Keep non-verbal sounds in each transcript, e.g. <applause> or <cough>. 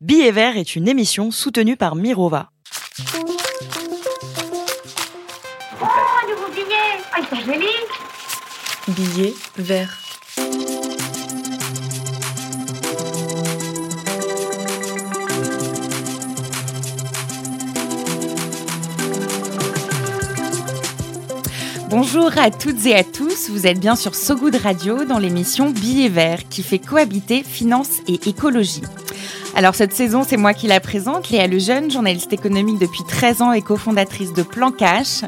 Billet vert est une émission soutenue par Mirova. Oh, un nouveau billet Ah, il est joli Billet vert. Bonjour à toutes et à tous, vous êtes bien sur So Good Radio dans l'émission Billet vert qui fait cohabiter finance et écologie. Alors cette saison, c'est moi qui la présente, Léa Lejeune, journaliste économique depuis 13 ans et cofondatrice de Plan Cash,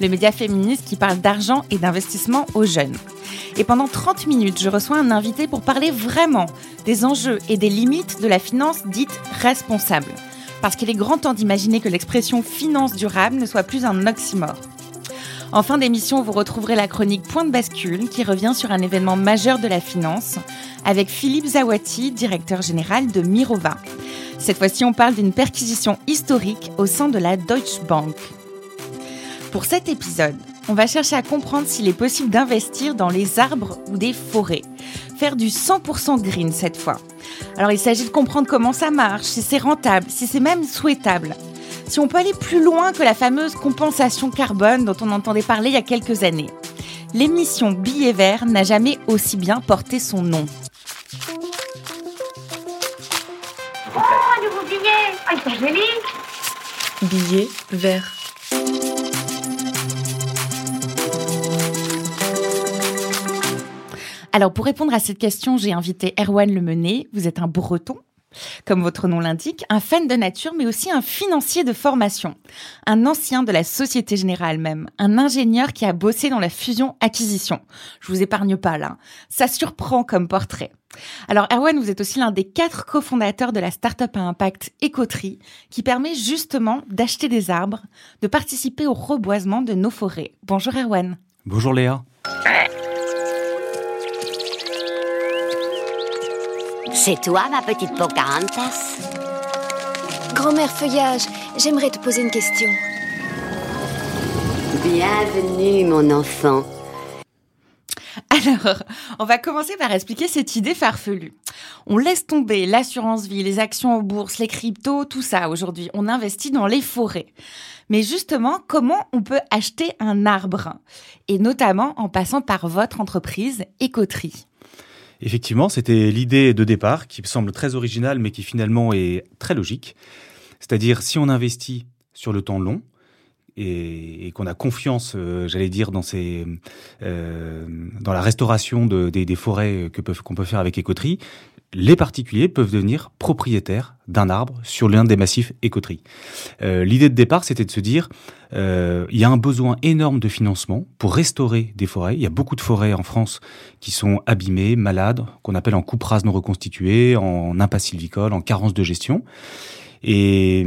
le média féministe qui parle d'argent et d'investissement aux jeunes. Et pendant 30 minutes, je reçois un invité pour parler vraiment des enjeux et des limites de la finance dite responsable. Parce qu'il est grand temps d'imaginer que l'expression finance durable ne soit plus un oxymore. En fin d'émission, vous retrouverez la chronique Point de bascule qui revient sur un événement majeur de la finance avec Philippe Zawati, directeur général de Mirova. Cette fois-ci, on parle d'une perquisition historique au sein de la Deutsche Bank. Pour cet épisode, on va chercher à comprendre s'il est possible d'investir dans les arbres ou des forêts. Faire du 100% green cette fois. Alors il s'agit de comprendre comment ça marche, si c'est rentable, si c'est même souhaitable si on peut aller plus loin que la fameuse compensation carbone dont on entendait parler il y a quelques années. L'émission Billet vert n'a jamais aussi bien porté son nom. Billet vert. Alors pour répondre à cette question, j'ai invité Erwan Lemenet. Vous êtes un breton comme votre nom l'indique, un fan de nature, mais aussi un financier de formation, un ancien de la Société Générale même, un ingénieur qui a bossé dans la fusion-acquisition. Je vous épargne pas là. Ça surprend comme portrait. Alors Erwan, vous êtes aussi l'un des quatre cofondateurs de la start-up à impact Écoterie, qui permet justement d'acheter des arbres, de participer au reboisement de nos forêts. Bonjour Erwan. Bonjour Léa. C'est toi, ma petite Pocahontas Grand-mère Feuillage, j'aimerais te poser une question. Bienvenue, mon enfant. Alors, on va commencer par expliquer cette idée farfelue. On laisse tomber l'assurance vie, les actions en bourse, les cryptos, tout ça aujourd'hui. On investit dans les forêts. Mais justement, comment on peut acheter un arbre? Et notamment en passant par votre entreprise Écoterie. Effectivement, c'était l'idée de départ qui semble très originale mais qui finalement est très logique. C'est-à-dire si on investit sur le temps long et, et qu'on a confiance, euh, j'allais dire, dans, ces, euh, dans la restauration de, des, forêts qu'on peut faire avec écoterie, les particuliers peuvent devenir propriétaires d'un arbre sur l'un des massifs écoterie. Euh, L'idée de départ, c'était de se dire, euh, il y a un besoin énorme de financement pour restaurer des forêts. Il y a beaucoup de forêts en France qui sont abîmées, malades, qu'on appelle en coupe rase non reconstituée, en impasse en carence de gestion. Et,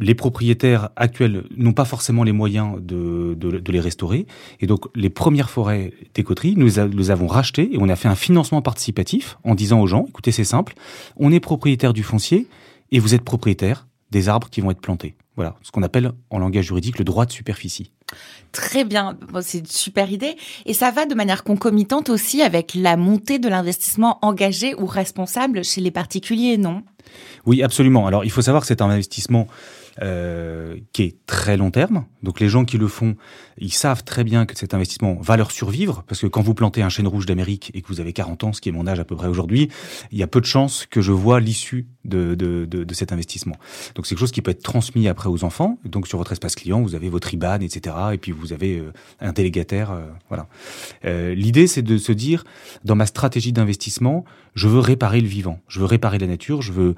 les propriétaires actuels n'ont pas forcément les moyens de, de, de, les restaurer. Et donc, les premières forêts d'écoterie, nous les avons rachetées et on a fait un financement participatif en disant aux gens, écoutez, c'est simple, on est propriétaire du foncier et vous êtes propriétaire des arbres qui vont être plantés. Voilà, ce qu'on appelle en langage juridique le droit de superficie. Très bien, bon, c'est une super idée. Et ça va de manière concomitante aussi avec la montée de l'investissement engagé ou responsable chez les particuliers, non? Oui, absolument. Alors, il faut savoir que c'est un investissement euh, qui est très long terme. Donc les gens qui le font, ils savent très bien que cet investissement va leur survivre, parce que quand vous plantez un chêne rouge d'Amérique et que vous avez 40 ans, ce qui est mon âge à peu près aujourd'hui, il y a peu de chances que je vois l'issue de, de, de, de, cet investissement. Donc c'est quelque chose qui peut être transmis après aux enfants. Donc sur votre espace client, vous avez votre IBAN, etc. Et puis vous avez euh, un délégataire. Euh, voilà. Euh, L'idée, c'est de se dire, dans ma stratégie d'investissement, je veux réparer le vivant, je veux réparer la nature, je veux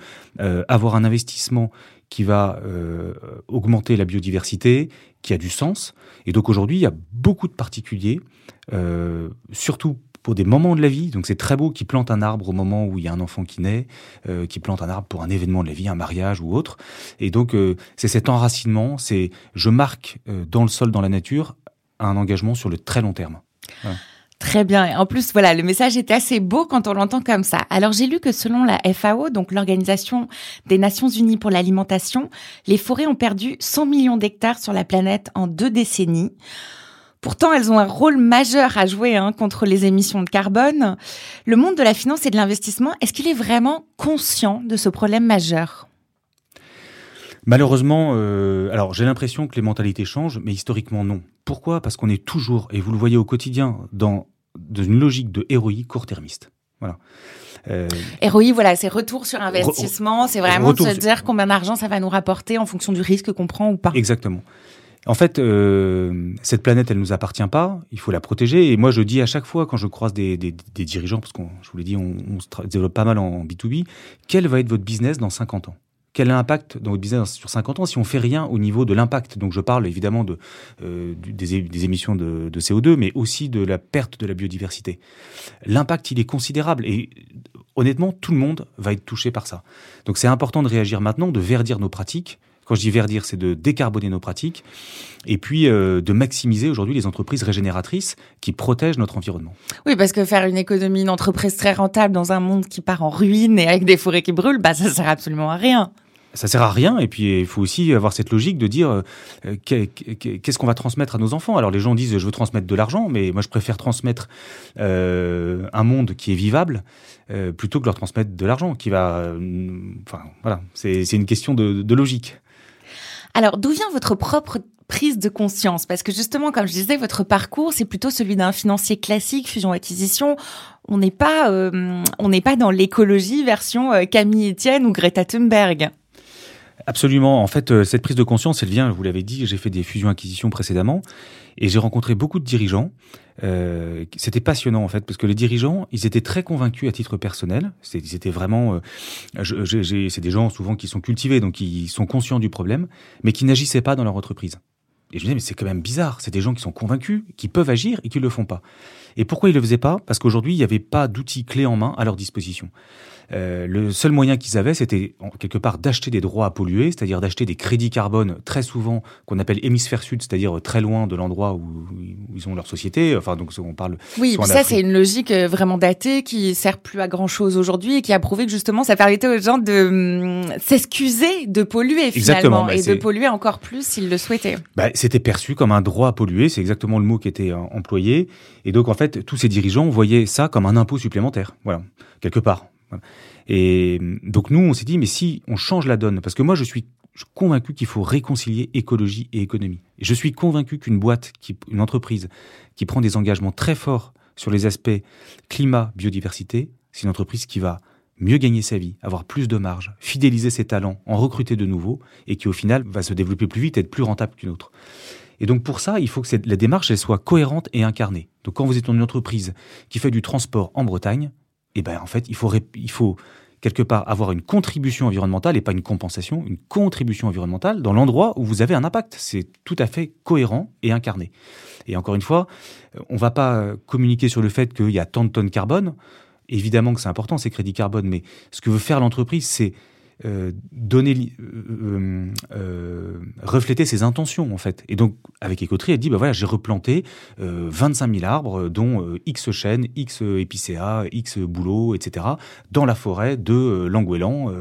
avoir un investissement qui va euh, augmenter la biodiversité, qui a du sens. Et donc aujourd'hui, il y a beaucoup de particuliers, euh, surtout pour des moments de la vie. Donc c'est très beau qui plante un arbre au moment où il y a un enfant qui naît, euh, qui plante un arbre pour un événement de la vie, un mariage ou autre. Et donc euh, c'est cet enracinement, c'est je marque euh, dans le sol, dans la nature, un engagement sur le très long terme. Très bien. Et en plus, voilà, le message est assez beau quand on l'entend comme ça. Alors, j'ai lu que selon la FAO, donc l'Organisation des Nations Unies pour l'alimentation, les forêts ont perdu 100 millions d'hectares sur la planète en deux décennies. Pourtant, elles ont un rôle majeur à jouer hein, contre les émissions de carbone. Le monde de la finance et de l'investissement, est-ce qu'il est vraiment conscient de ce problème majeur? Malheureusement, euh, alors j'ai l'impression que les mentalités changent, mais historiquement non. Pourquoi? Parce qu'on est toujours, et vous le voyez au quotidien, dans, dans une logique de héroïque court-termiste. Voilà. Euh, ROI, voilà, c'est retour sur investissement, c'est vraiment de se dire combien d'argent ça va nous rapporter en fonction du risque qu'on prend ou pas. Exactement. En fait, euh, cette planète, elle nous appartient pas. Il faut la protéger. Et moi, je dis à chaque fois, quand je croise des, des, des dirigeants, parce qu'on, je vous l'ai dit, on, on se développe pas mal en B2B, quel va être votre business dans 50 ans? Quel impact dans votre business sur 50 ans si on fait rien au niveau de l'impact? Donc je parle évidemment de, euh, des, émissions de, de, CO2, mais aussi de la perte de la biodiversité. L'impact, il est considérable et honnêtement, tout le monde va être touché par ça. Donc c'est important de réagir maintenant, de verdir nos pratiques. Quand je dis verdir, c'est de décarboner nos pratiques et puis euh, de maximiser aujourd'hui les entreprises régénératrices qui protègent notre environnement. Oui, parce que faire une économie, une entreprise très rentable dans un monde qui part en ruine et avec des forêts qui brûlent, bah ça sert absolument à rien ça sert à rien. Et puis, il faut aussi avoir cette logique de dire euh, qu'est-ce qu'on va transmettre à nos enfants? Alors, les gens disent je veux transmettre de l'argent, mais moi, je préfère transmettre euh, un monde qui est vivable plutôt que leur transmettre de l'argent qui va. enfin, voilà, c'est une question de, de logique. Alors, d'où vient votre propre prise de conscience? Parce que justement, comme je disais, votre parcours, c'est plutôt celui d'un financier classique, fusion-acquisition. On n'est pas, on n'est pas dans l'écologie version Camille Etienne ou Greta Thunberg. Absolument. En fait, euh, cette prise de conscience, elle vient, vous l'avez dit, j'ai fait des fusions-acquisitions précédemment et j'ai rencontré beaucoup de dirigeants. Euh, C'était passionnant en fait, parce que les dirigeants, ils étaient très convaincus à titre personnel. Ils vraiment, euh, c'est des gens souvent qui sont cultivés, donc qui sont conscients du problème, mais qui n'agissaient pas dans leur entreprise. Et je me disais, mais c'est quand même bizarre. C'est des gens qui sont convaincus, qui peuvent agir et qui le font pas. Et pourquoi ils le faisaient pas? Parce qu'aujourd'hui, il n'y avait pas d'outils clés en main à leur disposition. Euh, le seul moyen qu'ils avaient, c'était quelque part d'acheter des droits à polluer, c'est-à-dire d'acheter des crédits carbone très souvent qu'on appelle hémisphère sud, c'est-à-dire très loin de l'endroit où, ils ont leur société. Enfin, donc on parle. Oui, ça c'est une logique euh, vraiment datée qui sert plus à grand chose aujourd'hui et qui a prouvé que justement ça permettait aux gens de hum, s'excuser de polluer finalement bah, et de polluer encore plus s'ils le souhaitaient. Bah, c'était perçu comme un droit à polluer, c'est exactement le mot qui était euh, employé. Et donc en fait, tous ces dirigeants voyaient ça comme un impôt supplémentaire. Voilà, quelque part. Et donc nous, on s'est dit, mais si on change la donne, parce que moi, je suis convaincu qu'il faut réconcilier écologie et économie. Et je suis convaincu qu'une boîte, une entreprise qui prend des engagements très forts sur les aspects climat, biodiversité, c'est une entreprise qui va mieux gagner sa vie, avoir plus de marge, fidéliser ses talents, en recruter de nouveaux, et qui au final va se développer plus vite et être plus rentable qu'une autre. Et donc pour ça, il faut que la démarche soit cohérente et incarnée. Donc quand vous êtes une entreprise qui fait du transport en Bretagne, eh ben en fait, il faut, il faut quelque part avoir une contribution environnementale et pas une compensation, une contribution environnementale dans l'endroit où vous avez un impact. C'est tout à fait cohérent et incarné. Et encore une fois, on va pas communiquer sur le fait qu'il y a tant de tonnes carbone. Évidemment que c'est important ces crédits carbone, mais ce que veut faire l'entreprise, c'est euh, donner, euh, euh, refléter ses intentions en fait. Et donc avec Écoterie, elle dit bah voilà j'ai replanté 25 000 arbres, dont X chênes, X épicéas, X bouleaux, etc. dans la forêt de Languélan,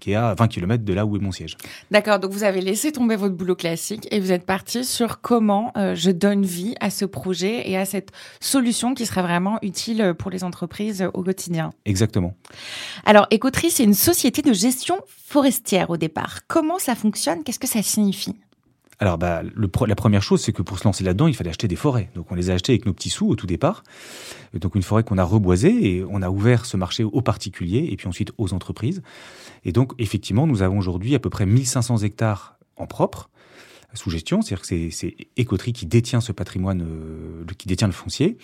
qui est à 20 km de là où est mon siège. D'accord, donc vous avez laissé tomber votre boulot classique et vous êtes parti sur comment je donne vie à ce projet et à cette solution qui sera vraiment utile pour les entreprises au quotidien. Exactement. Alors Écoterie, c'est une société de gestion forestière au départ. Comment ça fonctionne? Qu'est-ce que ça signifie? Alors, bah, la première chose, c'est que pour se lancer là-dedans, il fallait acheter des forêts. Donc, on les a achetées avec nos petits sous au tout départ. Donc, une forêt qu'on a reboisée et on a ouvert ce marché aux particuliers et puis ensuite aux entreprises. Et donc, effectivement, nous avons aujourd'hui à peu près 1500 hectares en propre sous gestion, c'est-à-dire que c'est Écoterie qui détient ce patrimoine, euh, qui détient le foncier.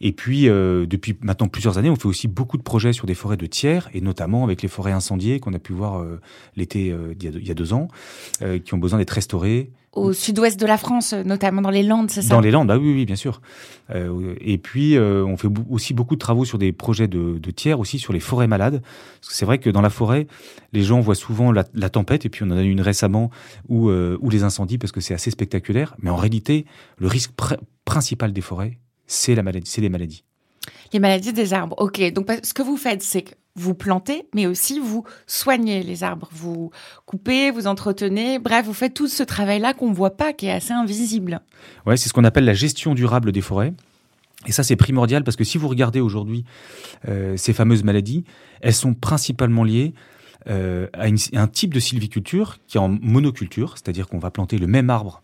Et puis, euh, depuis maintenant plusieurs années, on fait aussi beaucoup de projets sur des forêts de tiers, et notamment avec les forêts incendiées qu'on a pu voir euh, l'été il, y a deux ans, qui ont besoin d'être restaurées, au sud-ouest de la France, notamment dans les Landes, c'est ça? Dans les Landes, ah oui, oui, bien sûr. Euh, et puis, euh, on fait aussi beaucoup de travaux sur des projets de, de tiers, aussi sur les forêts malades. C'est vrai que dans la forêt, les gens voient souvent la, la, tempête, et puis on en a eu une récemment, ou, euh, ou les incendies, parce que c'est assez spectaculaire. Mais en réalité, le risque principal des forêts, c'est la maladie, c'est les maladies. Les maladies des arbres, ok. Donc ce que vous faites, c'est que vous plantez, mais aussi vous soignez les arbres. Vous coupez, vous entretenez, bref, vous faites tout ce travail-là qu'on ne voit pas, qui est assez invisible. Ouais, c'est ce qu'on appelle la gestion durable des forêts. Et ça, c'est primordial parce que si vous regardez aujourd'hui euh, ces fameuses maladies, elles sont principalement liées euh, à, à, un type de sylviculture qui est en monoculture, c'est-à-dire qu'on va planter le même arbre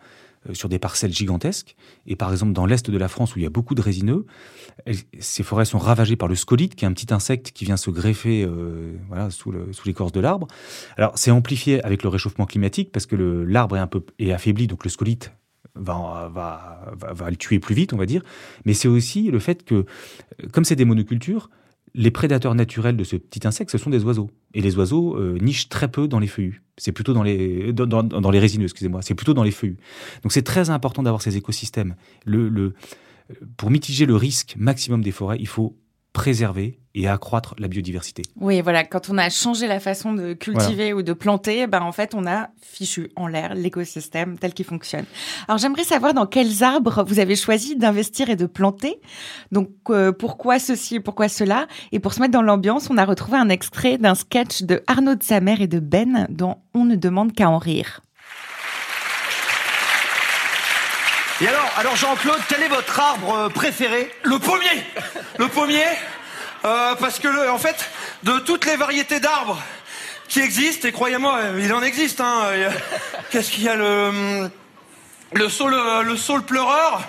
sur des parcelles gigantesques. Et par exemple, dans l'est de la France, où il y a beaucoup de résineux, ces forêts sont ravagées par le scolite, qui est un petit insecte qui vient se greffer euh, voilà, sous l'écorce de l'arbre. Alors, c'est amplifié avec le réchauffement climatique, parce que l'arbre est un peu est affaibli, donc le scolite va, va, va, va, le tuer plus vite, on va dire. Mais c'est aussi le fait que, comme c'est des monocultures, les prédateurs naturels de ce petit insecte, ce sont des oiseaux. Et les oiseaux euh, nichent très peu dans les feuillus. C'est plutôt dans les, dans, les résineux, excusez-moi. C'est plutôt dans les feuillus. Donc c'est très important d'avoir ces écosystèmes. Le, le, pour mitiger le risque maximum des forêts, il faut préserver et accroître la biodiversité. Oui, voilà, quand on a changé la façon de cultiver voilà. ou de planter, ben en fait, on a fichu en l'air l'écosystème tel qu'il fonctionne. Alors, j'aimerais savoir dans quels arbres vous avez choisi d'investir et de planter. Donc, euh, pourquoi ceci et pourquoi cela? Et pour se mettre dans l'ambiance, on a retrouvé un extrait d'un sketch de Arnaud de Samer et de Ben dont on ne demande qu'à en rire. Et alors, alors Jean-Claude, quel est votre arbre préféré? Le pommier Le pommier euh, Parce que, le, en fait, de toutes les variétés d'arbres qui existent, et croyez-moi, il en existe, hein, <laughs> qu'est-ce qu'il y a Le, le saule, le saule pleureur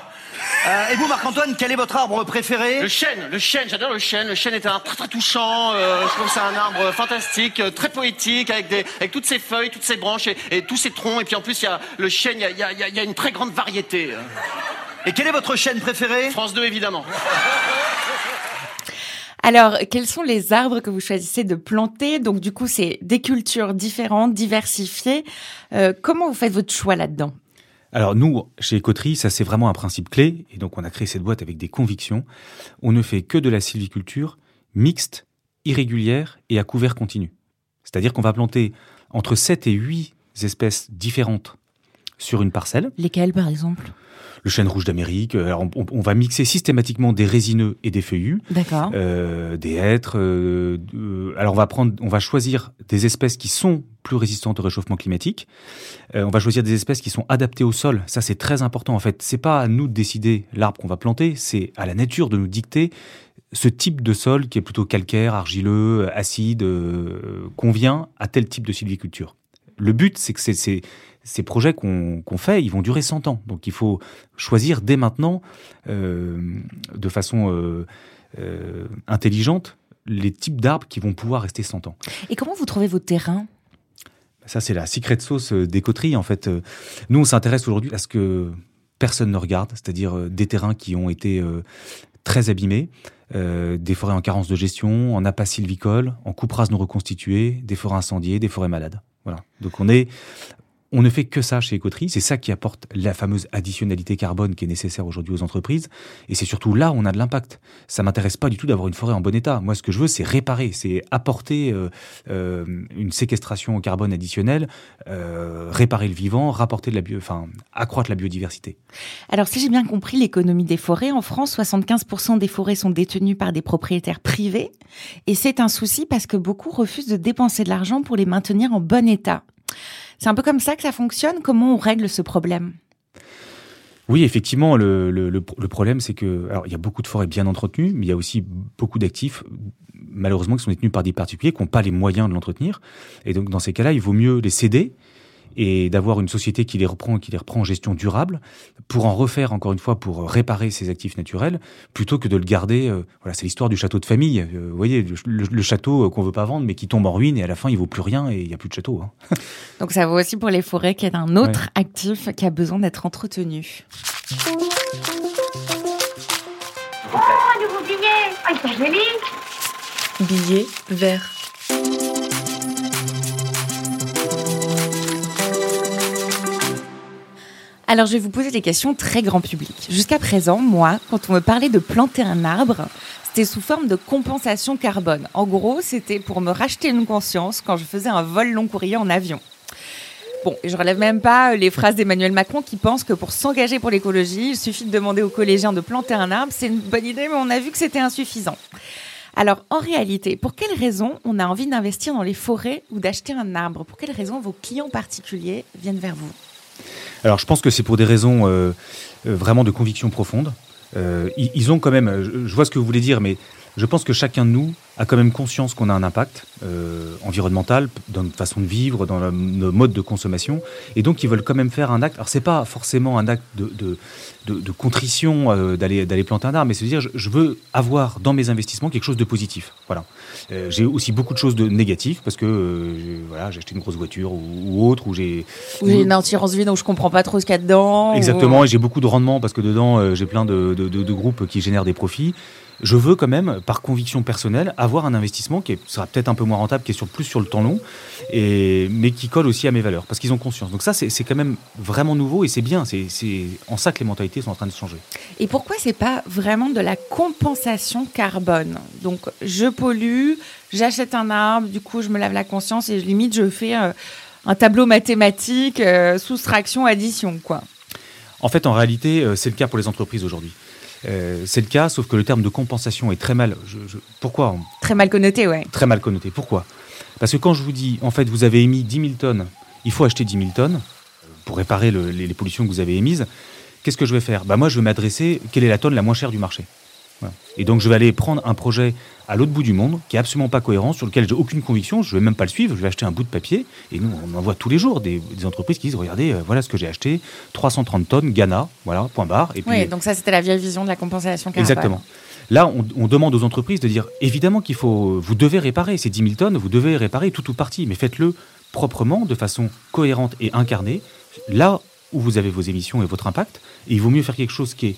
euh, et vous, Marc-Antoine, quel est votre arbre préféré? Le chêne, le chêne, j'adore le chêne. Le chêne est un arbre très très touchant. Euh, je trouve que c'est un arbre fantastique, euh, très poétique, avec, des, avec toutes ses feuilles, toutes ses branches et, et tous ses troncs. Et puis en plus, il y a le chêne, il y a, y, a, y a, une très grande variété. Et quel est votre chêne préféré? France 2, évidemment. Alors, quels sont les arbres que vous choisissez de planter? Donc, du coup, c'est des cultures différentes, diversifiées. Euh, comment vous faites votre choix là-dedans? Alors nous, chez Écoterie, ça c'est vraiment un principe clé, et donc on a créé cette boîte avec des convictions. On ne fait que de la sylviculture mixte, irrégulière et à couvert continu. C'est-à-dire qu'on va planter entre 7 et 8 espèces différentes sur une parcelle. Lesquelles par exemple? Le chêne rouge d'Amérique. Alors on, on, va mixer systématiquement des résineux et des feuillus, euh, des hêtres. Euh, euh, alors on va prendre, on va choisir des espèces qui sont plus résistantes au réchauffement climatique. Euh, on va choisir des espèces qui sont adaptées au sol. Ça c'est très important en fait. C'est pas à nous de décider l'arbre qu'on va planter, c'est à la nature de nous dicter ce type de sol qui est plutôt calcaire, argileux, acide, euh, convient à tel type de sylviculture. Le but, c'est que c'est ces projets qu'on qu fait, ils vont durer 100 ans. Donc il faut choisir dès maintenant, euh, de façon euh, euh, intelligente, les types d'arbres qui vont pouvoir rester 100 ans. Et comment vous trouvez vos terrains Ça, c'est la secret sauce des coteries. En fait, nous, on s'intéresse aujourd'hui à ce que personne ne regarde, c'est-à-dire des terrains qui ont été très abîmés, euh, des forêts en carence de gestion, en appât sylvicole, en coupe rase non reconstituée, des forêts incendiées, des forêts malades. Voilà. Donc on est on ne fait que ça chez Écoterie, c'est ça qui apporte la fameuse additionnalité carbone qui est nécessaire aujourd'hui aux entreprises, et c'est surtout là où on a de l'impact. Ça m'intéresse pas du tout d'avoir une forêt en bon état. Moi, ce que je veux, c'est réparer, c'est apporter euh, euh, une séquestration au carbone additionnelle, euh, réparer le vivant, rapporter de la bio, enfin, accroître la biodiversité. Alors, si j'ai bien compris l'économie des forêts, en France, 75% des forêts sont détenues par des propriétaires privés, et c'est un souci parce que beaucoup refusent de dépenser de l'argent pour les maintenir en bon état. C'est un peu comme ça que ça fonctionne? Comment on règle ce problème? Oui, effectivement, le, le, problème, c'est que alors il y a beaucoup de forêts bien entretenues, mais il y a aussi beaucoup d'actifs, malheureusement, qui sont détenus par des particuliers qui n'ont pas les moyens de l'entretenir. Et donc, dans ces cas-là, il vaut mieux les céder et d'avoir une société qui les reprend, qui les reprend en gestion durable, pour en refaire encore une fois, pour réparer ces actifs naturels, plutôt que de le garder. Euh, voilà, c'est l'histoire du château de famille. Euh, vous voyez, le, le, le château qu'on veut pas vendre, mais qui tombe en ruine et à la fin il vaut plus rien et il y a plus de château. Hein. <laughs> Donc ça vaut aussi pour les forêts, qui est un autre ouais. actif qui a besoin d'être entretenu. Oh, un nouveau billet Ah, il est joli Billet vert. Alors, je vais vous poser des questions très grand public. Jusqu'à présent, moi, quand on me parlait de planter un arbre, c'était sous forme de compensation carbone. En gros, c'était pour me racheter une conscience quand je faisais un vol long courrier en avion. Bon, je relève même pas les phrases d'Emmanuel Macron qui pense que pour s'engager pour l'écologie, il suffit de demander aux collégiens de planter un arbre. C'est une bonne idée, mais on a vu que c'était insuffisant. Alors, en réalité, pour quelles raisons on a envie d'investir dans les forêts ou d'acheter un arbre? Pour quelles raisons vos clients particuliers viennent vers vous? Alors, je pense que c'est pour des raisons euh, euh, vraiment de conviction profonde. Euh, ils, ont quand même, je vois ce que vous voulez dire, mais je pense que chacun de nous a quand même conscience qu'on a un impact euh, environnemental dans notre façon de vivre, dans nos modes de consommation, et donc ils veulent quand même faire un acte. Alors c'est pas forcément un acte de, de, de- de contrition euh, d'aller d'aller planter un arbre, mais c'est de dire je, je veux avoir dans mes investissements quelque chose de positif. Voilà. Euh, j'ai aussi beaucoup de choses de négatives parce que j'ai- voilà j'ai acheté une grosse voiture ou, ou autre, ou j'ai Ou j'ai une assurance vie, donc je comprends pas trop ce qu'il y a dedans. ou- Exactement, et j'ai beaucoup de rendement parce que dedans, j'ai plein de groupes qui génèrent des profits. Je veux quand même, par conviction personnelle, avoir un investissement qui est- sera peut-être un peu moins rentable, qui est sur, plus sur le temps long, et, mais qui colle aussi à mes valeurs, parce qu'ils ont conscience. Donc ça, c'est quand même vraiment nouveau, et c'est bien. C'est en ça que les mentalités sont en train de changer. Et pourquoi c'est pas vraiment de la compensation carbone? Donc, je pollue, j'achète un arbre, du coup, je me lave la conscience et limite, je fais euh, un tableau mathématique, euh, soustraction, addition, quoi. En fait, en réalité, euh, c'est le cas pour les entreprises aujourd'hui. Euh, c'est le cas, sauf que le terme de compensation est très mal. je- je- pourquoi Très mal connoté, ouais. très mal connoté. Pourquoi? Parce que quand je vous dis, en fait, vous avez émis 10 000 tonnes, il faut acheter 10 000 tonnes pour réparer le- les, les pollutions que vous avez émises, qu'est-ce que je vais faire? Bah Moi, je vais m'adresser, quelle est la tonne la moins chère du marché? Voilà. Et donc, je vais aller prendre un projet à l'autre bout du monde, qui est absolument pas cohérent, sur lequel j'ai aucune conviction, je vais même pas le suivre, je vais acheter un bout de papier, et nous, on en voit tous les jours des, des entreprises qui disent, regardez, euh, voilà ce que j'ai acheté, 330 tonnes, Ghana, voilà, point barre. Et puis, Oui, donc ça, c'était la vieille vision de la compensation carbone. Exactement. Là, on, on demande aux entreprises de dire évidemment qu'il faut, vous devez réparer ces 10 000 tonnes, vous devez réparer tout ou partie, mais faites-le proprement, de façon cohérente et incarnée, là où vous avez vos émissions et votre impact. Et il vaut mieux faire quelque chose qui est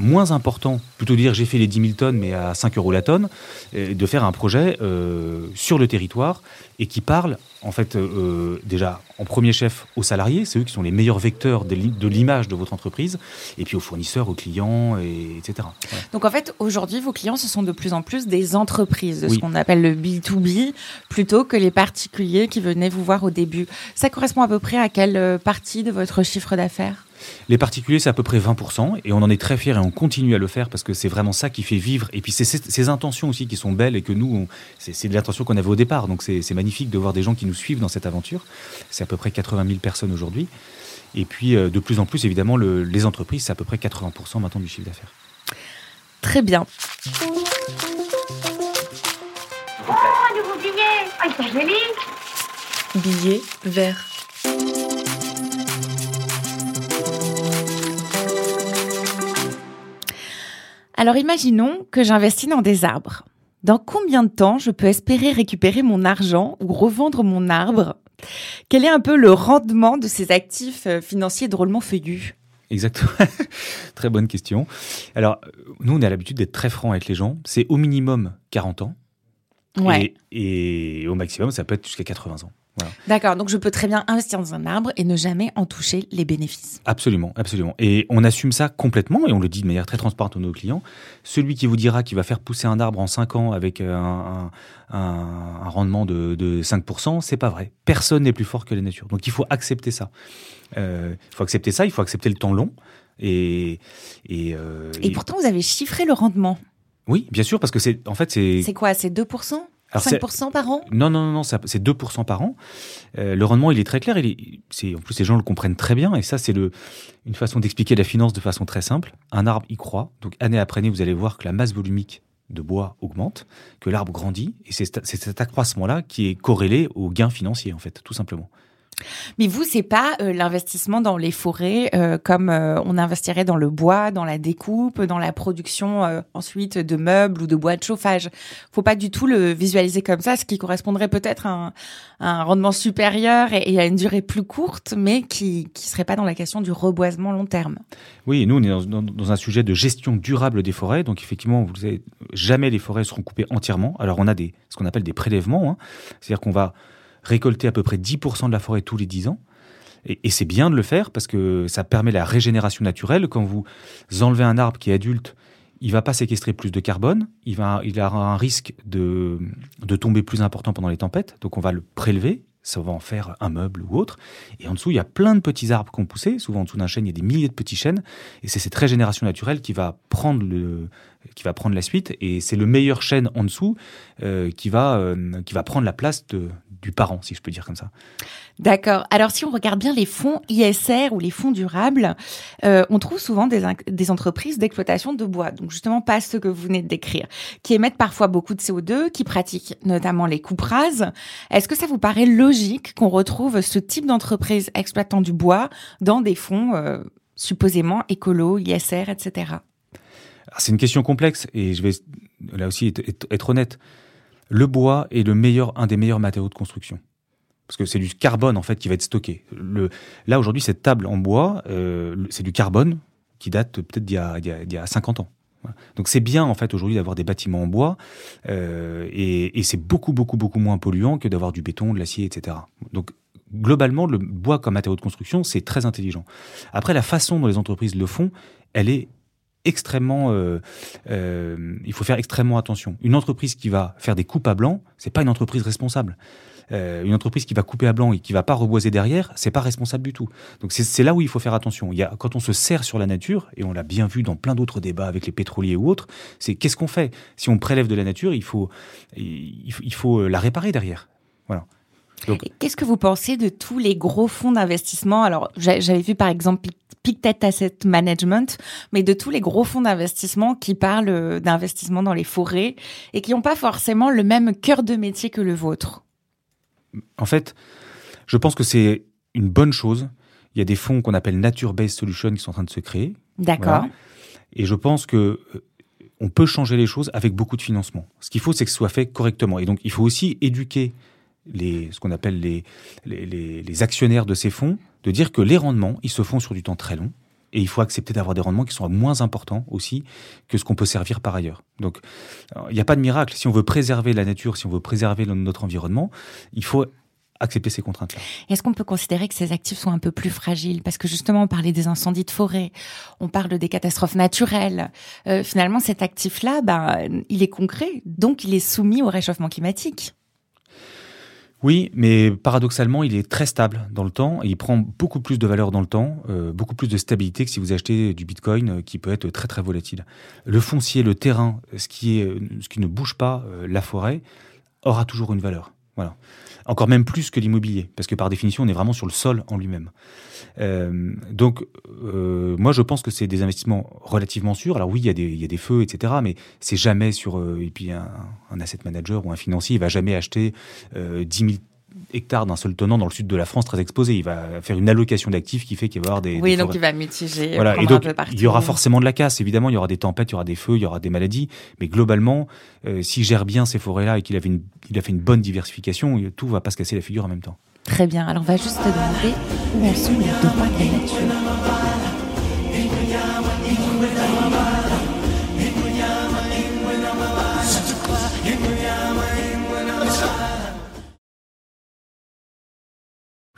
moins important, plutôt dire j'ai fait les 10 000 tonnes mais à 5 euros la tonne, et de faire un projet euh, sur le territoire et qui parle en fait euh, déjà en premier chef aux salariés, c'est eux qui sont les meilleurs vecteurs de l'i- de l'image de votre entreprise, et puis aux fournisseurs, aux clients, et, etc. Donc en fait, aujourd'hui, vos clients, ce sont de plus en plus des entreprises, de ce qu'on appelle le B2B, plutôt que les particuliers qui venaient vous voir au début. Ça correspond à peu près à quelle euh, partie de votre chiffre d'affaires? Les particuliers, c'est à peu près 20%, et on en est très fiers et on continue à le faire parce que c'est vraiment ça qui fait vivre. Et puis c'est ces, ces intentions aussi qui sont belles et que nous, on- c'est c'est de l'intention qu'on avait au départ. Donc c'est c'est magnifique de voir des gens qui nous suivent dans cette aventure. C'est à peu près 80 000 personnes aujourd'hui. Et puis euh, de plus en plus, évidemment, le- les entreprises, c'est à peu près 80% maintenant du chiffre d'affaires. Très bien. Oh, un nouveau billet Ah, il Billet vert. Alors imaginons que j'investis dans des arbres. Dans combien de temps je peux espérer récupérer mon argent ou revendre mon arbre? Quel est un peu le rendement de ces actifs euh, financiers drôlement feuillus? Exactement. <laughs> très bonne question. Alors, nous, on a l'habitude d'être très franc avec les gens. C'est au minimum 40 ans. Ouais. Et, et au maximum, ça peut être jusqu'à 80 ans. Voilà. D'accord, donc je peux très bien investir dans un arbre et ne jamais en toucher les bénéfices. Absolument, absolument. Et on assume ça complètement et on le dit de manière très transparente à nos clients. Celui qui vous dira qu'il va faire pousser un arbre en 5 ans avec euh, un, un- un rendement de, de 5%, c'est pas vrai. Personne n'est plus fort que la nature. Donc il faut accepter ça. Euh, il faut accepter ça, il faut accepter le temps long. Et, et, euh, Et et- pourtant, vous avez chiffré le rendement. Oui, bien sûr, parce que c'est en fait c'est C'est quoi C'est 2% Alors, c'est- 5% par an? Non, non, non, non, c'est 2% par an. Euh, le rendement, il est très clair. Il est, en plus, les gens le comprennent très bien. Et ça, c'est le, une façon d'expliquer la finance de façon très simple. Un arbre y croit. Donc, année après année, vous allez voir que la masse volumique de bois augmente, que l'arbre grandit. Et c'est, cet- c'est cet accroissement-là qui est corrélé au gain financier, en fait, tout simplement. Mais vous, c'est pas euh, l'investissement dans les forêts euh, comme euh, on investirait dans le bois, dans la découpe, dans la production ensuite de meubles ou de bois de chauffage. Faut pas du tout le visualiser comme ça, ce qui correspondrait peut-être à un, rendement supérieur et, à une durée plus courte, mais qui qui serait pas dans la question du reboisement long terme. Oui, nous, on est dans un sujet de gestion durable des forêts. Donc, effectivement, vous savez, jamais les forêts seront coupées entièrement. Alors, on a des, ce qu'on appelle des prélèvements. hein. C'est-à-dire qu'on va récolter à peu près 10% de la forêt tous les 10 ans. Et, c'est bien de le faire parce que ça permet la régénération naturelle. Quand vous enlevez un arbre qui est adulte, il va pas séquestrer plus de carbone. Il, va, il aura un risque de, de tomber plus important pendant les tempêtes. Donc, on va le prélever ça va en faire un meuble ou autre. Et en dessous, il y a plein de petits arbres qui ont poussé. Souvent, en dessous d'un chêne, il y a des milliers de petits chênes. Et c'est cette régénération naturelle qui va prendre, le, qui va prendre la suite. Et c'est le meilleur chêne en dessous euh, qui, va, euh, qui va prendre la place de, du parent, si je peux dire comme ça. D'accord. Alors si on regarde bien les fonds ISR ou les fonds durables, euh, on trouve souvent des, des entreprises d'exploitation de bois, donc justement pas ce que vous venez de décrire, qui émettent parfois beaucoup de CO2, qui pratiquent notamment les coupes rases. Est-ce que ça vous paraît logique qu'on retrouve ce type d'entreprise exploitant du bois dans des fonds euh, supposément écolo, ISR, etc. Ah, c'est une question complexe et je vais là aussi être, honnête. Le bois est le meilleur, un des meilleurs matériaux de construction parce que c'est du carbone en fait qui va être stocké. Le, là aujourd'hui, cette table en bois, euh, c'est du carbone qui date peut-être d'il y, y, a 50 ans. Donc c'est bien en fait aujourd'hui d'avoir des bâtiments en bois euh, et, et c'est beaucoup beaucoup beaucoup moins polluant que d'avoir du béton, de l'acier, etc. Donc globalement, le bois comme matériau de construction, c'est très intelligent. Après, la façon dont les entreprises le font, elle est extrêmement, euh, euh, il faut faire extrêmement attention. Une entreprise qui va faire des coupes à blanc, c'est pas une entreprise responsable. Euh, une entreprise qui va couper à blanc et qui va pas reboiser derrière, c'est pas responsable du tout. Donc c'est là où il faut faire attention. Il y a, quand on se sert sur la nature, et on l'a bien vu dans plein d'autres débats avec les pétroliers ou autres, c'est qu'est-ce qu'on fait? Si on prélève de la nature, il faut, il, il faut la réparer derrière. Voilà. Qu'est-ce que vous pensez de tous les gros fonds d'investissement? Alors, j'avais vu par exemple Pictet Asset Management, mais de tous les gros fonds d'investissement qui parlent d'investissement dans les forêts et qui n'ont pas forcément le même cœur de métier que le vôtre. En fait, je pense que c'est une bonne chose. Il y a des fonds qu'on appelle Nature-Based Solutions qui sont en train de se créer. D'accord. Et je pense que euh, on peut changer les choses avec beaucoup de financement. Ce qu'il faut, c'est que ce soit fait correctement. Et donc, il faut aussi éduquer ce qu'on appelle les, les, les, actionnaires de ces fonds, de dire que les rendements, ils se font sur du temps très long. Et il faut accepter d'avoir des rendements qui sont moins importants aussi que ce qu'on peut servir par ailleurs. Donc, il n'y a pas de miracle. Si on veut préserver la nature, si on veut préserver notre environnement, il faut accepter ces contraintes-là. Est-ce qu'on peut considérer que ces actifs sont un peu plus fragiles? Parce que justement, on parlait des incendies de forêt, on parle des catastrophes naturelles. Euh, finalement, cet actif-là, ben, il est concret, donc il est soumis au réchauffement climatique. Oui, mais paradoxalement, il est très stable dans le temps et il prend beaucoup plus de valeur dans le temps, euh, beaucoup plus de stabilité que si vous achetez du Bitcoin euh, qui peut être très très volatile. Le foncier, le terrain, ce qui, est, ce qui ne bouge pas, euh, la forêt, aura toujours une valeur. Voilà. Encore même plus que l'immobilier, parce que par définition, on est vraiment sur le sol en lui-même. Euh, donc, euh, moi, je pense que c'est des investissements relativement sûrs. Alors oui, il y a des, feux, etc., mais c'est jamais sur... Euh, et puis un, asset manager ou un financier, il va jamais acheter euh, 10 000 hectares d'un seul tenant dans le sud de la France très exposé. Il va faire une allocation d'actifs qui fait qu'il va y avoir des. Oui, des donc il va mitiger. Voilà, et donc il y aura forcément de la casse. Évidemment, il y aura des tempêtes, il y aura des feux, il y aura des maladies. Mais globalement, euh, s'il gère bien ces forêts-là et qu'il avait une, il a fait une bonne diversification, tout va pas se casser la figure en même temps. Très bien. Alors on va juste te demander où en sont les droits de la nature.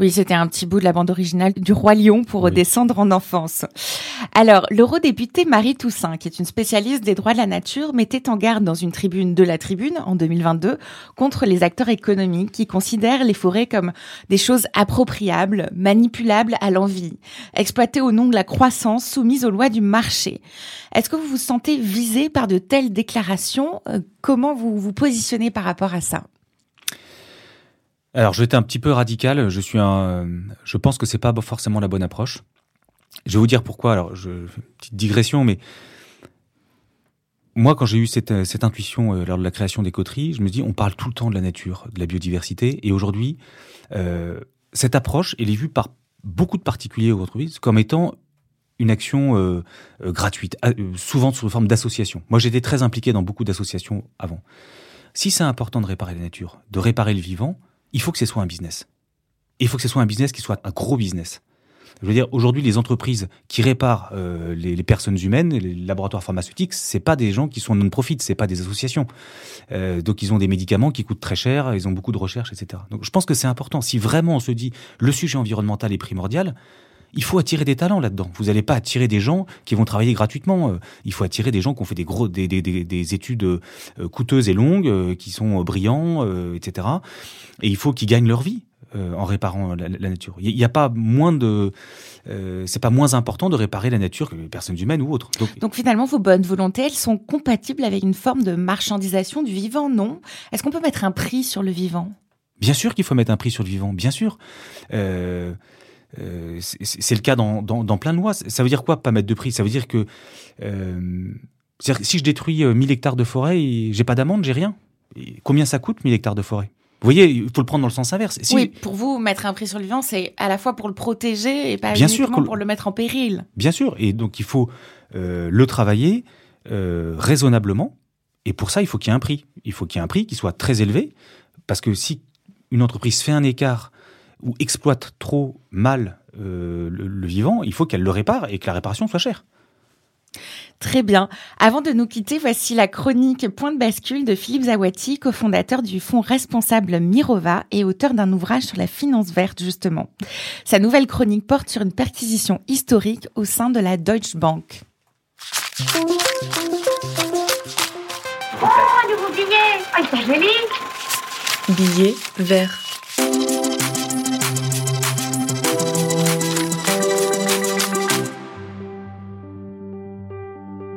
Oui, c'était un petit bout de la bande originale du Roi Lion pour redescendre en enfance. Alors, l'eurodéputée Marie Toussaint, qui est une spécialiste des droits de la nature, mettait en garde dans une tribune de la tribune en 2022 contre les acteurs économiques qui considèrent les forêts comme des choses appropriables, manipulables à l'envie, exploitées au nom de la croissance, soumises aux lois du marché. Est-ce que vous vous sentez visé par de telles déclarations? Euh, Comment vous vous positionnez par rapport à ça? Alors, être un petit peu radical. Je suis un, je pense que c'est pas forcément la bonne approche. Je vais vous dire pourquoi. Alors, je, petite digression, mais moi, quand j'ai eu cette, cette intuition euh, lors de la création des coteries, je me dis, on parle tout le temps de la nature, de la biodiversité, et aujourd'hui, euh, cette approche, elle est vue par beaucoup de particuliers ou entreprises comme étant une action euh, euh gratuite, euh, souvent sous forme d'association. Moi, j'étais très impliqué dans beaucoup d'associations avant. Si c'est important de réparer la nature, de réparer le vivant, il faut que ce soit un business. il faut que ce soit un business qui soit un gros business. Je veux dire, aujourd'hui, les entreprises qui réparent euh, les, personnes humaines, les laboratoires pharmaceutiques, c'est pas des gens qui sont non-profit, c'est pas des associations. Euh, donc, ils ont des médicaments qui coûtent très cher, ils ont beaucoup de recherche, etc. Donc, je pense que c'est important. Si vraiment on se dit le sujet environnemental est primordial, il faut attirer des talents là-dedans. Vous n'allez pas attirer des gens qui vont travailler gratuitement. Euh, il faut attirer des gens qui ont fait des gros, des, des, des, des études euh, coûteuses et longues, euh, qui sont brillants, etc. Et il faut qu'ils gagnent leur vie. euh, en réparant la, la nature. Il n'y a pas moins de, euh, c'est pas moins important de réparer la nature que les personnes humaines ou autres. Donc, Donc finalement, vos bonnes volontés, elles sont compatibles avec une forme de marchandisation du vivant, non? Est-ce qu'on peut mettre un prix sur le vivant? Bien sûr qu'il faut mettre un prix sur le vivant, bien sûr. Euh, euh, c'est le cas dans, dans, dans plein de lois. Ça veut dire quoi, pas mettre de prix? Ça veut dire que euh, que si je détruis euh, 1000 hectares de forêt, j'ai pas d'amende, j'ai rien. Et combien ça coûte 1000 hectares de forêt? Vous voyez, il faut le prendre dans le sens inverse. Si- Oui, pour vous, mettre un prix sur le vivant, c'est à la fois pour le protéger et pas Bien sûr uniquement que le- pour le mettre en péril. Bien sûr, et donc il faut euh, le travailler euh, raisonnablement, et pour ça il faut qu'il y ait un prix. Il faut qu'il y ait un prix qui soit très élevé, parce que si une entreprise fait un écart ou exploite trop mal euh, le, le vivant, il faut qu'elle le répare et que la réparation soit chère. Très bien. Avant de nous quitter, voici la chronique Point de bascule de Philippe Zawati, cofondateur du fonds responsable Mirova et auteur d'un ouvrage sur la finance verte, justement. Sa nouvelle chronique porte sur une perquisition historique au sein de la Deutsche Bank. Oh, un nouveau billet Ah, ils sont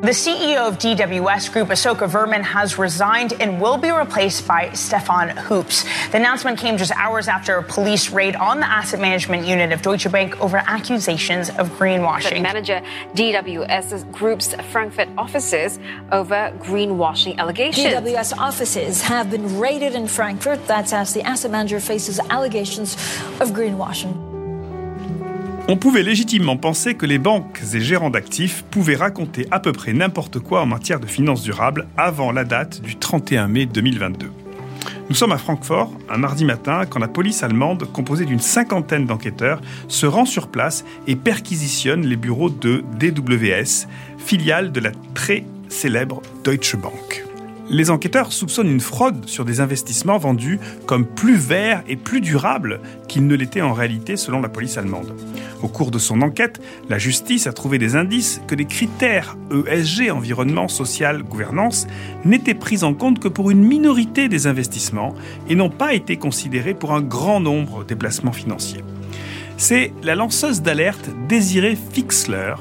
The CEO of DWS Group, Asoka Verman, has resigned and will be replaced by Stefan Hoops. The announcement came just hours after a police raid on the asset management unit of Deutsche Bank over accusations of greenwashing. manager DWS Group's Frankfurt offices over greenwashing allegations. DWS offices have been raided in Frankfurt. That's as the asset manager faces allegations of greenwashing. On pouvait légitimement penser que les banques et gérants d'actifs pouvaient raconter à peu près n'importe quoi en matière de finances durables avant la date du 31 mai 2022. Nous sommes à Francfort, un mardi matin, quand la police allemande, composée d'une cinquantaine d'enquêteurs, se rend sur place et perquisitionne les bureaux de DWS, filiale de la très célèbre Deutsche Bank. Les enquêteurs soupçonnent une fraude sur des investissements vendus comme plus verts et plus durables qu'ils ne l'étaient en réalité selon la police allemande. Au cours de son enquête, la justice a trouvé des indices que les critères ESG, environnement, social, gouvernance, n'étaient pris en compte que pour une minorité des investissements et n'ont pas été considérés pour un grand nombre des placements financiers. C'est la lanceuse d'alerte Désirée Fixler,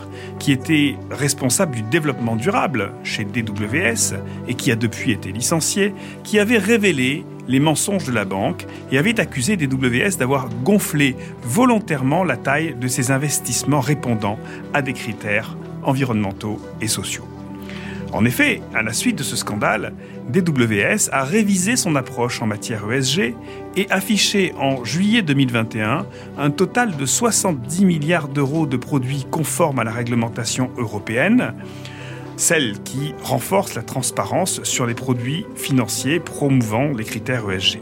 qui était responsable du développement durable chez DWS et qui a depuis été licenciée, qui avait révélé les mensonges de la banque et avait accusé DWS d'avoir gonflé volontairement la taille de ses investissements répondant à des critères environnementaux et sociaux. En effet, à la suite de ce scandale, DWS a révisé son approche en matière ESG et affiché en juillet 2021 un total de 70 milliards d'euros de produits conformes à la réglementation européenne, celle qui renforce la transparence sur les produits financiers promouvant les critères ESG.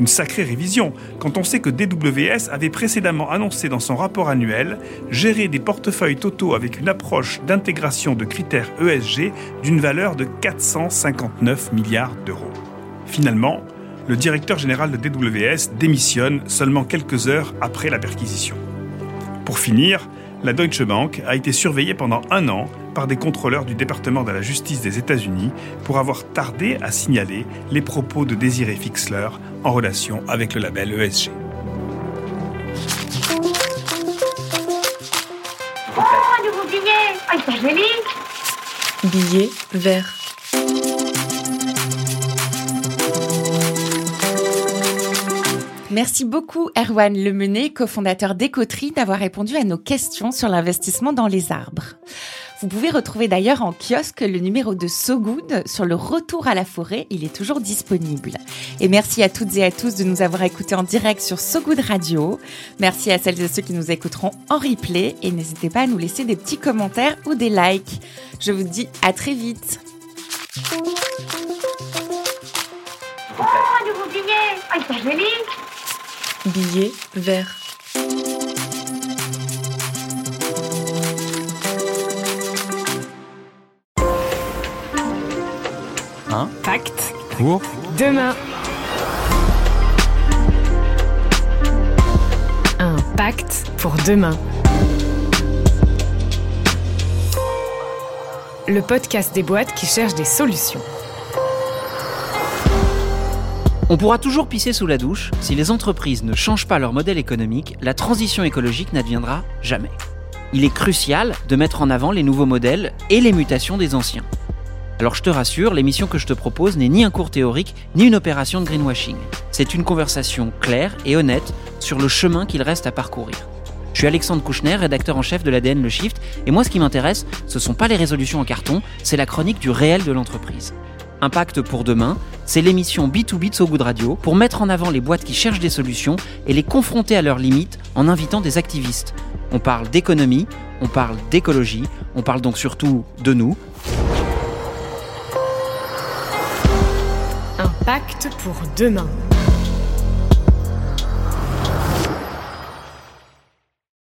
Une sacrée révision quand on sait que DWS avait précédemment annoncé dans son rapport annuel gérer des portefeuilles totaux avec une approche d'intégration de critères ESG d'une valeur de 459 milliards d'euros. Finalement, le directeur général de DWS démissionne seulement quelques heures après la perquisition. Pour finir, la Deutsche Bank a été surveillée pendant un an par des contrôleurs du département de la justice des États-Unis pour avoir tardé à signaler les propos de Désiré Fixler en relation avec le label ESG. Oh, un nouveau billet Ah, ils sont jolis Billet vert. Merci beaucoup Erwan Lemené, cofondateur d'Ecotri, d'avoir répondu à nos questions sur l'investissement dans les arbres. Vous pouvez retrouver d'ailleurs en kiosque le numéro de So Good sur le retour à la forêt, il est toujours disponible. Et merci à toutes et à tous de nous avoir écoutés en direct sur So Good Radio. Merci à celles et ceux qui nous écouteront en replay et n'hésitez pas à nous laisser des petits commentaires ou des likes. Je vous dis à très vite. Oh, un nouveau billet Ah, ils sont jolis Billet vert. Demain. Un pacte pour demain. Le podcast des boîtes qui cherchent des solutions. On pourra toujours pisser sous la douche, si les entreprises ne changent pas leur modèle économique, la transition écologique n'adviendra jamais. Il est crucial de mettre en avant les nouveaux modèles et les mutations des anciens. Alors je te rassure, l'émission que je te propose n'est ni un cours théorique, ni une opération de greenwashing. C'est une conversation claire et honnête sur le chemin qu'il reste à parcourir. Je suis Alexandre Kouchner, rédacteur en chef de l'ADN Le Shift, et moi ce qui m'intéresse, ce sont pas les résolutions en carton, c'est la chronique du réel de l'entreprise. Impact pour demain, c'est l'émission B2B de So Good Radio pour mettre en avant les boîtes qui cherchent des solutions et les confronter à leurs limites en invitant des activistes. On parle d'économie, on parle d'écologie, on parle donc surtout de nous. Impact pour demain.